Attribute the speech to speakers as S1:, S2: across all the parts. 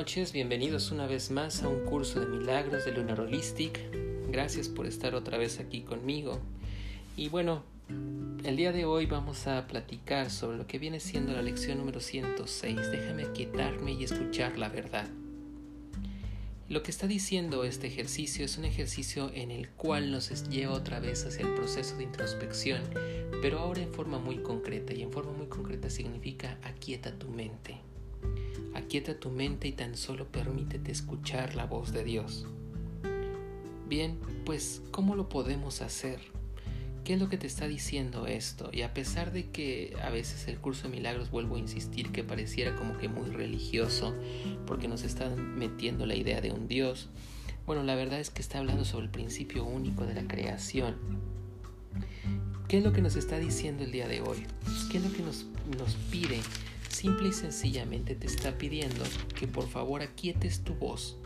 S1: noches, bienvenidos una vez más a un curso de milagros de Lunar Holistic. Gracias por estar otra vez aquí conmigo. Y bueno, el día de hoy vamos a platicar sobre lo que viene siendo la lección número 106. Déjame quietarme y escuchar la verdad. Lo que está diciendo este ejercicio es un ejercicio en el cual nos lleva otra vez hacia el proceso de introspección, pero ahora en forma muy concreta y en forma muy concreta significa aquieta tu mente. Aquieta tu mente y tan solo permítete escuchar la voz de Dios. Bien, pues ¿cómo lo podemos hacer? ¿Qué es lo que te está diciendo esto? Y a pesar de que a veces el curso de milagros, vuelvo a insistir, que pareciera como que muy religioso, porque nos están metiendo la idea de un Dios, bueno, la verdad es que está hablando sobre el principio único de la creación. ¿Qué es lo que nos está diciendo el día de hoy? ¿Qué es lo que nos, nos pide simple y sencillamente te está pidiendo que por favor aquietes tu voz,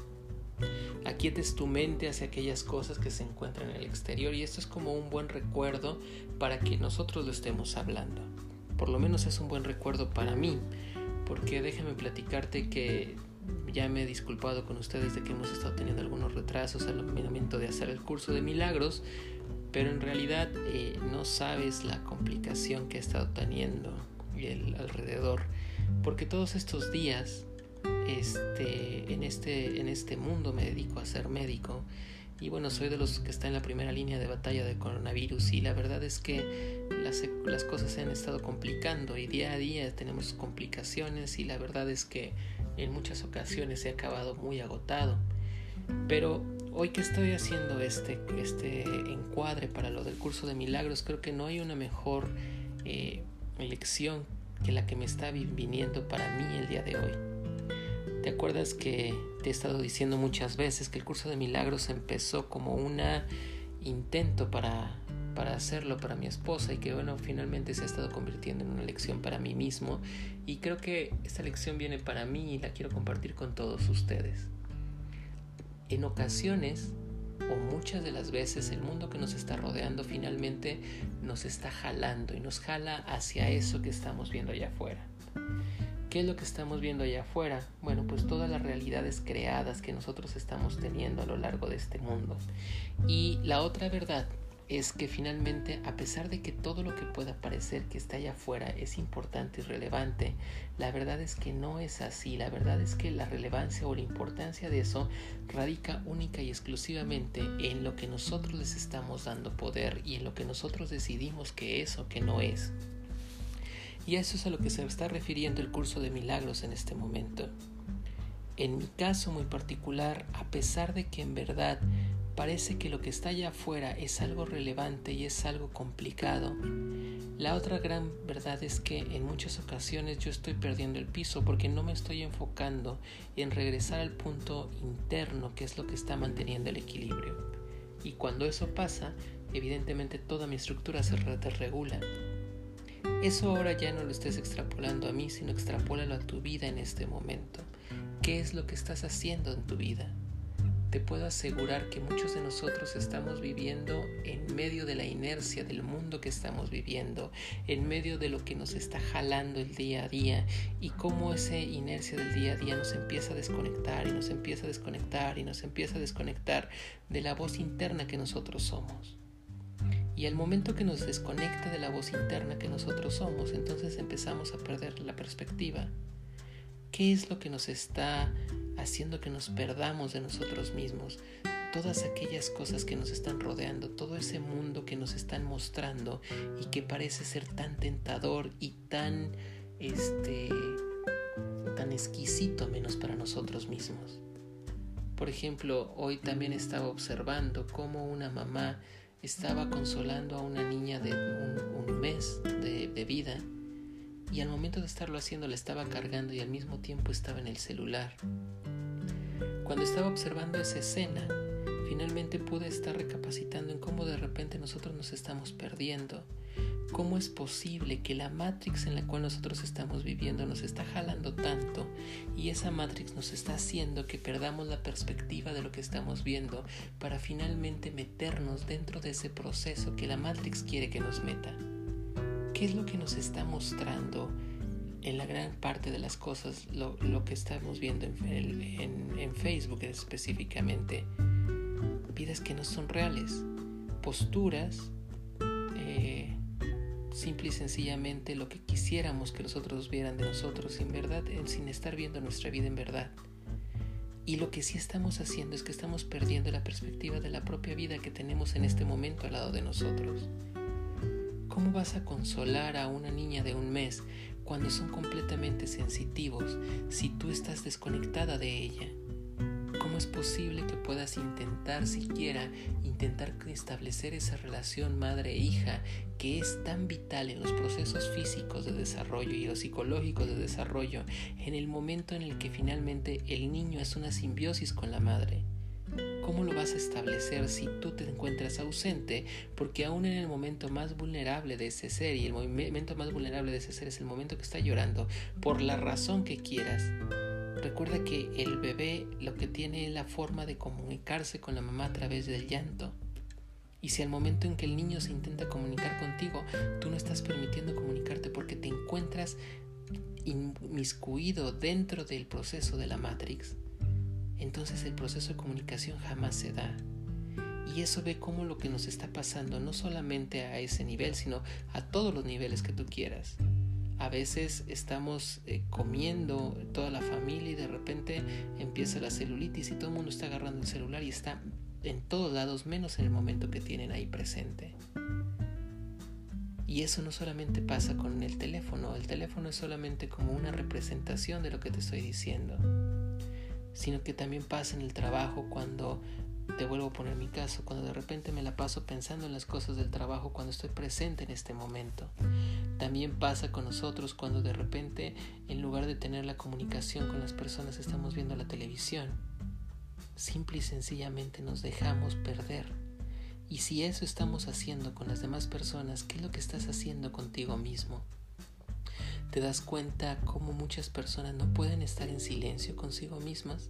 S1: aquietes tu mente hacia aquellas cosas que se encuentran en el exterior y esto es como un buen recuerdo para que nosotros lo estemos hablando. Por lo menos es un buen recuerdo para mí, porque déjame platicarte que ya me he disculpado con ustedes de que hemos estado teniendo algunos retrasos al momento de hacer el curso de milagros, pero en realidad eh, no sabes la complicación que he estado teniendo el alrededor, porque todos estos días este, en, este, en este mundo me dedico a ser médico. Y bueno, soy de los que está en la primera línea de batalla de coronavirus. Y la verdad es que las, las cosas se han estado complicando y día a día tenemos complicaciones. Y la verdad es que en muchas ocasiones he acabado muy agotado. Pero hoy que estoy haciendo este, este encuadre para lo del curso de milagros, creo que no hay una mejor eh, lección que la que me está viniendo para mí el día de hoy. ¿Te acuerdas que te he estado diciendo muchas veces que el curso de milagros empezó como un intento para, para hacerlo para mi esposa y que bueno, finalmente se ha estado convirtiendo en una lección para mí mismo y creo que esta lección viene para mí y la quiero compartir con todos ustedes. En ocasiones o muchas de las veces el mundo que nos está rodeando finalmente nos está jalando y nos jala hacia eso que estamos viendo allá afuera. ¿Qué es lo que estamos viendo allá afuera? Bueno, pues todas las realidades creadas que nosotros estamos teniendo a lo largo de este mundo. Y la otra verdad es que finalmente, a pesar de que todo lo que pueda parecer que está allá afuera es importante y relevante, la verdad es que no es así. La verdad es que la relevancia o la importancia de eso radica única y exclusivamente en lo que nosotros les estamos dando poder y en lo que nosotros decidimos que es o que no es. Y eso es a lo que se está refiriendo el curso de milagros en este momento. En mi caso muy particular, a pesar de que en verdad parece que lo que está allá afuera es algo relevante y es algo complicado. La otra gran verdad es que en muchas ocasiones yo estoy perdiendo el piso porque no me estoy enfocando en regresar al punto interno que es lo que está manteniendo el equilibrio. Y cuando eso pasa, evidentemente toda mi estructura se desregula. Eso ahora ya no lo estés extrapolando a mí, sino extrapólalo a tu vida en este momento. ¿Qué es lo que estás haciendo en tu vida? Te puedo asegurar que muchos de nosotros estamos viviendo en medio de la inercia del mundo que estamos viviendo, en medio de lo que nos está jalando el día a día y cómo esa inercia del día a día nos empieza a desconectar y nos empieza a desconectar y nos empieza a desconectar de la voz interna que nosotros somos. Y al momento que nos desconecta de la voz interna que nosotros somos, entonces empezamos a perder la perspectiva. ¿Qué es lo que nos está haciendo que nos perdamos de nosotros mismos? Todas aquellas cosas que nos están rodeando, todo ese mundo que nos están mostrando y que parece ser tan tentador y tan este tan exquisito menos para nosotros mismos. Por ejemplo, hoy también estaba observando cómo una mamá estaba consolando a una niña de un, mes de, vida y al momento de estarlo haciendo le estaba cargando y al mismo tiempo estaba en el celular. Cuando estaba observando esa escena, finalmente pude estar recapacitando en cómo de repente nosotros nos estamos perdiendo. ¿Cómo es posible que la Matrix en la cual nosotros estamos viviendo nos está jalando tanto y esa Matrix nos está haciendo que perdamos la perspectiva de lo que estamos viendo para finalmente meternos dentro de ese proceso que la Matrix quiere que nos meta? ¿Qué es lo que nos está mostrando en la gran parte de las cosas, lo, que estamos viendo en, en, Facebook específicamente, vidas que no son reales, posturas, eh, simple y sencillamente lo que quisiéramos que los otros vieran de nosotros, sin verdad, sin estar viendo nuestra vida en verdad. Y lo que sí estamos haciendo es que estamos perdiendo la perspectiva de la propia vida que tenemos en este momento al lado de nosotros. ¿Cómo vas a consolar a una niña de un mes cuando son completamente sensitivos si tú estás desconectada de ella? ¿Cómo es posible que puedas intentar siquiera intentar establecer esa relación madre-hija que es tan vital en los procesos físicos de desarrollo y los psicológicos de desarrollo en el momento en el que finalmente el niño es una simbiosis con la madre? ¿Cómo lo vas a establecer si tú te encuentras ausente? Porque aún en el momento más vulnerable de ese ser, y el momento más vulnerable de ese ser es el momento que está llorando, por la razón que quieras, recuerda que el bebé lo que tiene es la forma de comunicarse con la mamá a través del llanto. Y si al momento en que el niño se intenta comunicar contigo, tú no estás permitiendo comunicarte porque te encuentras inmiscuido dentro del proceso de la Matrix, entonces el proceso de comunicación jamás se da. Y eso ve cómo lo que nos está pasando, no solamente a ese nivel, sino a todos los niveles que tú quieras. A veces estamos eh, comiendo toda la familia y de repente empieza la celulitis y todo el mundo está agarrando el celular y está en todos lados menos en el momento que tienen ahí presente. Y eso no solamente pasa con el teléfono, el teléfono es solamente como una representación de lo que te estoy diciendo sino que también pasa en el trabajo cuando, te vuelvo a poner mi caso, cuando de repente me la paso pensando en las cosas del trabajo cuando estoy presente en este momento. También pasa con nosotros cuando de repente, en lugar de tener la comunicación con las personas, estamos viendo la televisión. Simple y sencillamente nos dejamos perder. Y si eso estamos haciendo con las demás personas, ¿qué es lo que estás haciendo contigo mismo? Te das cuenta cómo muchas personas no pueden estar en silencio consigo mismas,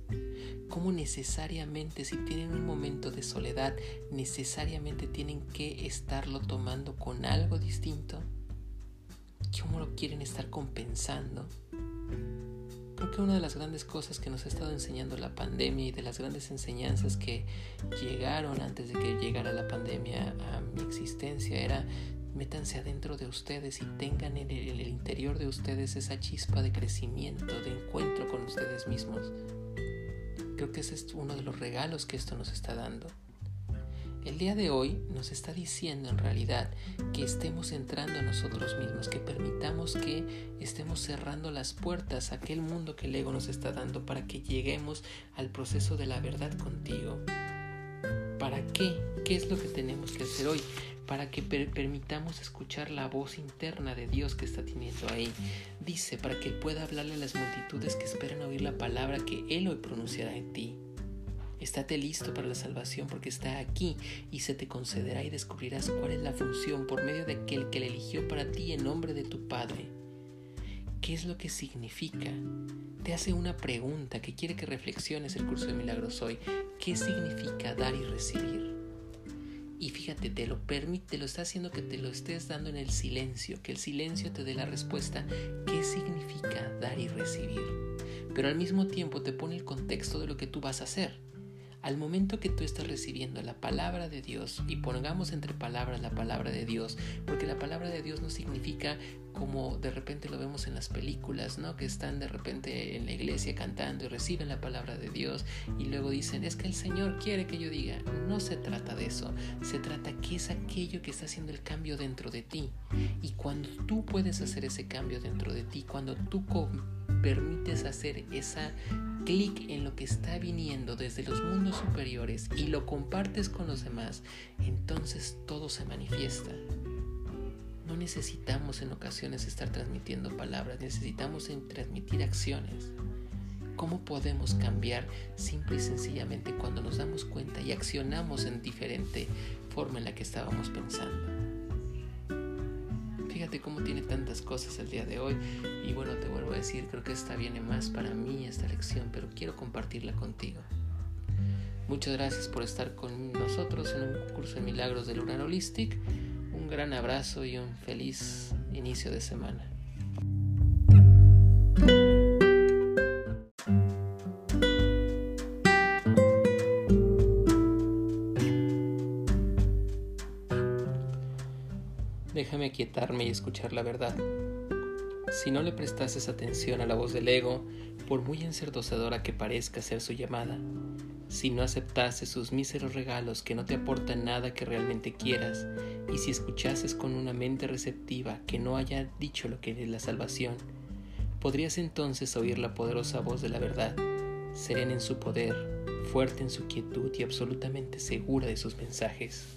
S1: cómo necesariamente si tienen un momento de soledad, necesariamente tienen que estarlo tomando con algo distinto, cómo lo quieren estar compensando. Creo que una de las grandes cosas que nos ha estado enseñando la pandemia y de las grandes enseñanzas que llegaron antes de que llegara la pandemia a mi existencia era métanse adentro de ustedes y tengan en el, interior de ustedes esa chispa de crecimiento, de encuentro con ustedes mismos. Creo que ese es uno de los regalos que esto nos está dando. El día de hoy nos está diciendo en realidad que estemos entrando nosotros mismos, que permitamos que estemos cerrando las puertas a aquel mundo que el ego nos está dando para que lleguemos al proceso de la verdad contigo. ¿Para qué? ¿Qué es lo que tenemos que hacer hoy? para que permitamos escuchar la voz interna de Dios que está teniendo ahí. Dice, para que pueda hablarle a las multitudes que esperan oír la palabra que Él hoy pronunciará en ti. Estate listo para la salvación porque está aquí y se te concederá y descubrirás cuál es la función por medio de aquel que le eligió para ti en nombre de tu Padre. ¿Qué es lo que significa? Te hace una pregunta que quiere que reflexiones el curso de milagros hoy. ¿Qué significa dar y recibir? Y fíjate, te lo permite, te lo está haciendo que te lo estés dando en el silencio, que el silencio te dé la respuesta, ¿qué significa dar y recibir? Pero al mismo tiempo te pone el contexto de lo que tú vas a hacer. Al momento que tú estás recibiendo la palabra de Dios, y pongamos entre palabras la palabra de Dios, porque la palabra de Dios no significa como de repente lo vemos en las películas, ¿no? Que están de repente en la iglesia cantando y reciben la palabra de Dios y luego dicen, es que el Señor quiere que yo diga. No se trata de eso, se trata que es aquello que está haciendo el cambio dentro de ti. Y cuando tú puedes hacer ese cambio dentro de ti, cuando tú permites hacer esa clic en lo que está viniendo desde los mundos superiores y lo compartes con los demás, entonces todo se manifiesta. No necesitamos en ocasiones estar transmitiendo palabras, necesitamos transmitir acciones. ¿Cómo podemos cambiar simple y sencillamente cuando nos damos cuenta y accionamos en diferente forma en la que estábamos pensando? Fíjate cómo tiene tantas cosas el día de hoy y bueno, te vuelvo a decir, creo que esta viene más para mí, esta lección, pero quiero compartirla contigo. Muchas gracias por estar con nosotros en un curso de milagros de Lunar Holistic un gran abrazo y un feliz inicio de semana. Déjame aquietarme y escuchar la verdad. Si no le prestases atención a la voz del ego, por muy encerdosadora que parezca ser su llamada, si no aceptases sus míseros regalos que no te aportan nada que realmente quieras, y si escuchases con una mente receptiva que no haya dicho lo que es la salvación, podrías entonces oír la poderosa voz de la verdad, serena en su poder, fuerte en su quietud y absolutamente segura de sus mensajes.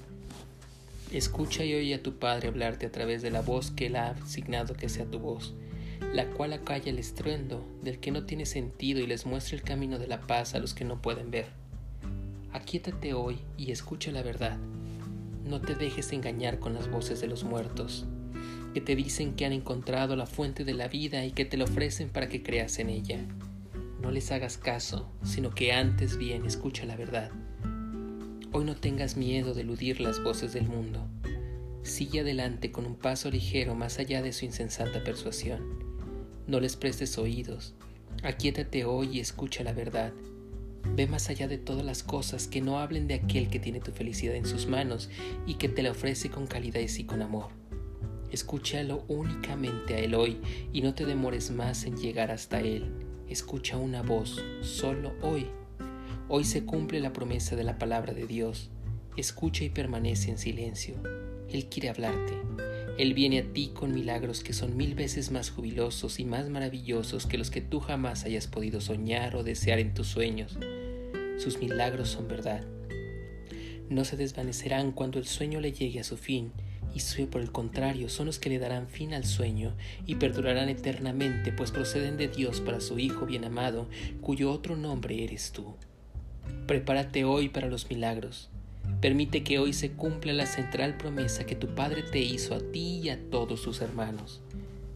S1: Escucha y oye a tu Padre hablarte a través de la voz que Él ha asignado que sea tu voz, la cual acalla el estruendo del que no tiene sentido y les muestra el camino de la paz a los que no pueden ver. Aquíétate hoy y escucha la verdad. No te dejes engañar con las voces de los muertos, que te dicen que han encontrado la fuente de la vida y que te la ofrecen para que creas en ella. No les hagas caso, sino que antes bien escucha la verdad. Hoy no tengas miedo de eludir las voces del mundo. Sigue adelante con un paso ligero más allá de su insensata persuasión. No les prestes oídos. Aquíétate hoy y escucha la verdad. Ve más allá de todas las cosas que no hablen de aquel que tiene tu felicidad en sus manos y que te la ofrece con calidez y con amor. Escúchalo únicamente a Él hoy y no te demores más en llegar hasta Él. Escucha una voz, solo hoy. Hoy se cumple la promesa de la palabra de Dios. Escucha y permanece en silencio. Él quiere hablarte. Él viene a ti con milagros que son mil veces más jubilosos y más maravillosos que los que tú jamás hayas podido soñar o desear en tus sueños. Sus milagros son verdad. No se desvanecerán cuando el sueño le llegue a su fin, y por el contrario son los que le darán fin al sueño y perdurarán eternamente, pues proceden de Dios para su Hijo bien amado, cuyo otro nombre eres tú. Prepárate hoy para los milagros. Permite que hoy se cumpla la central promesa que tu Padre te hizo a ti y a todos sus hermanos.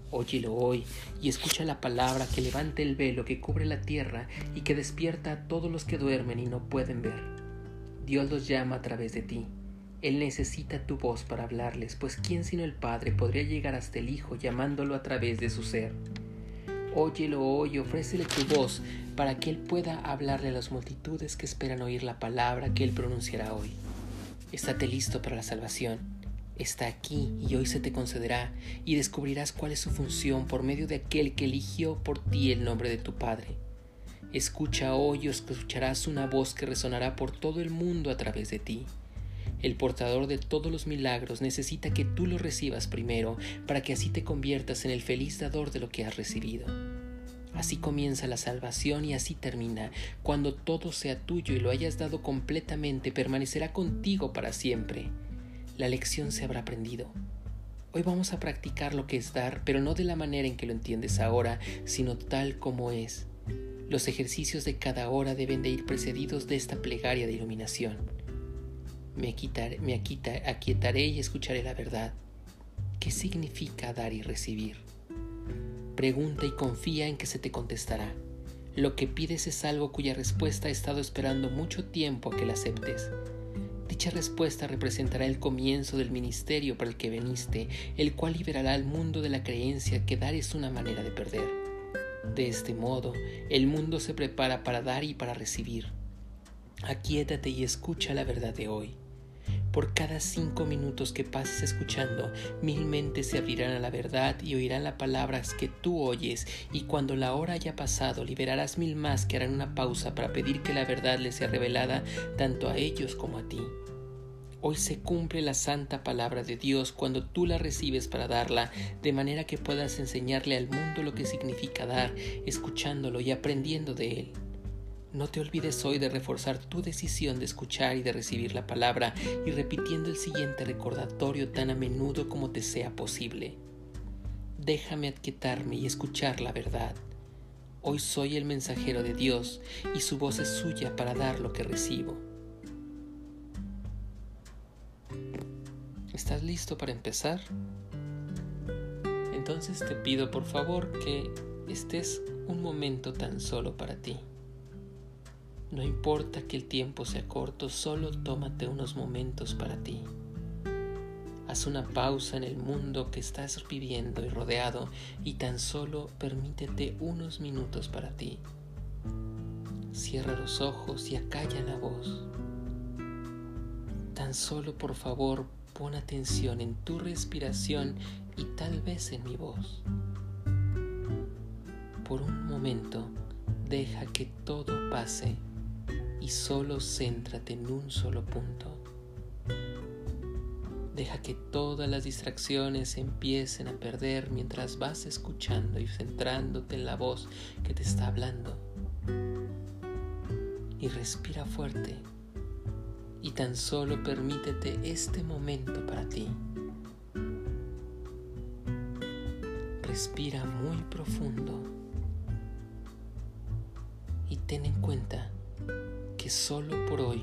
S1: Óyelo hoy y escucha la palabra que levante el velo que cubre la tierra y que despierta a todos los que duermen y no pueden ver. Dios los llama a través de ti. Él necesita tu voz para hablarles, pues ¿quién sino el Padre podría llegar hasta el Hijo llamándolo a través de su ser? Óyelo hoy ofrécele tu voz para que Él pueda hablarle a las multitudes que esperan oír la palabra que Él pronunciará hoy. Estate listo para la salvación. Está aquí y hoy se te concederá y descubrirás cuál es su función por medio de aquel que eligió por ti el nombre de tu Padre. Escucha hoy y escucharás una voz que resonará por todo el mundo a través de ti. El portador de todos los milagros necesita que tú lo recibas primero para que así te conviertas en el feliz dador de lo que has recibido. Así comienza la salvación y así termina. Cuando todo sea tuyo y lo hayas dado completamente, permanecerá contigo para siempre. La lección se habrá aprendido. Hoy vamos a practicar lo que es dar, pero no de la manera en que lo entiendes ahora, sino tal como es. Los ejercicios de cada hora deben de ir precedidos de esta plegaria de iluminación. Me, quitaré, me aquietaré y escucharé la verdad. ¿Qué significa dar y recibir? Pregunta y confía en que se te contestará. Lo que pides es algo cuya respuesta ha estado esperando mucho tiempo a que la aceptes. Dicha respuesta representará el comienzo del ministerio para el que veniste, el cual liberará al mundo de la creencia que dar es una manera de perder. De este modo, el mundo se prepara para dar y para recibir. Aquíétate y escucha la verdad de hoy. Por cada cinco minutos que pases escuchando, mil mentes se abrirán a la verdad y oirán las palabras que tú oyes, y cuando la hora haya pasado, liberarás mil más que harán una pausa para pedir que la verdad les sea revelada tanto a ellos como a ti. Hoy se cumple la santa palabra de Dios cuando tú la recibes para darla, de manera que puedas enseñarle al mundo lo que significa dar, escuchándolo y aprendiendo de él. No te olvides hoy de reforzar tu decisión de escuchar y de recibir la palabra y repitiendo el siguiente recordatorio tan a menudo como te sea posible. Déjame aquietarme y escuchar la verdad. Hoy soy el mensajero de Dios y su voz es suya para dar lo que recibo. ¿Estás listo para empezar? Entonces te pido por favor que estés un momento tan solo para ti. No importa que el tiempo sea corto, solo tómate unos momentos para ti. Haz una pausa en el mundo que estás viviendo y rodeado y tan solo permítete unos minutos para ti. Cierra los ojos y acalla la voz. Tan solo por favor pon atención en tu respiración y tal vez en mi voz. Por un momento, deja que todo pase y solo céntrate en un solo punto. Deja que todas las distracciones empiecen a perder mientras vas escuchando y centrándote en la voz que te está hablando. Y respira fuerte y tan solo permítete este momento para ti. Respira muy profundo y ten en cuenta solo por hoy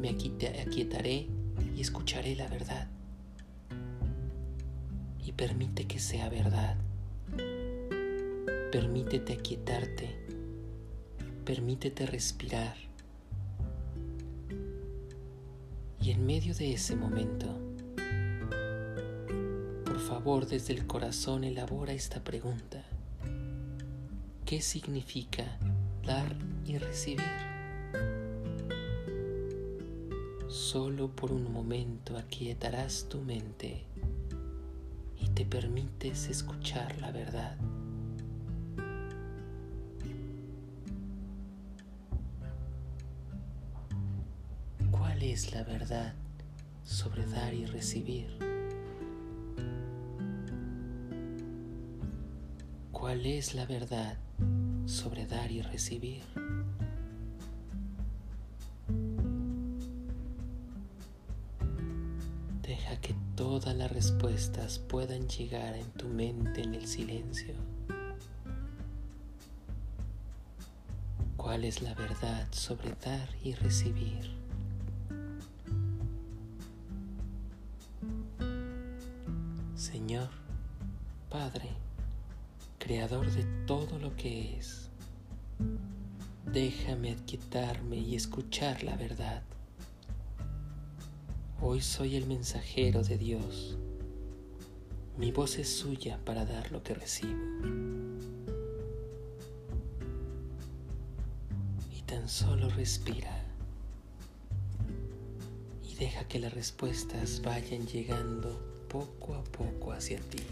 S1: me aquietaré y escucharé la verdad. Y permite que sea verdad. Permítete aquietarte. Permítete respirar Y en medio de ese momento, por favor desde el corazón elabora esta pregunta. ¿Qué significa dar y recibir? Solo por un momento aquietarás tu mente y te permites escuchar la verdad. es la verdad sobre dar y recibir? ¿Cuál es la verdad sobre dar y recibir? Todas las respuestas puedan llegar en tu mente en el silencio. ¿Cuál es la verdad sobre dar y recibir? Señor, Padre, Creador de todo lo que es, déjame adquietarme y escuchar la verdad. Hoy soy el mensajero de Dios. Mi voz es suya para dar lo que recibo. Y tan solo respira y deja que las respuestas vayan llegando poco a poco hacia ti.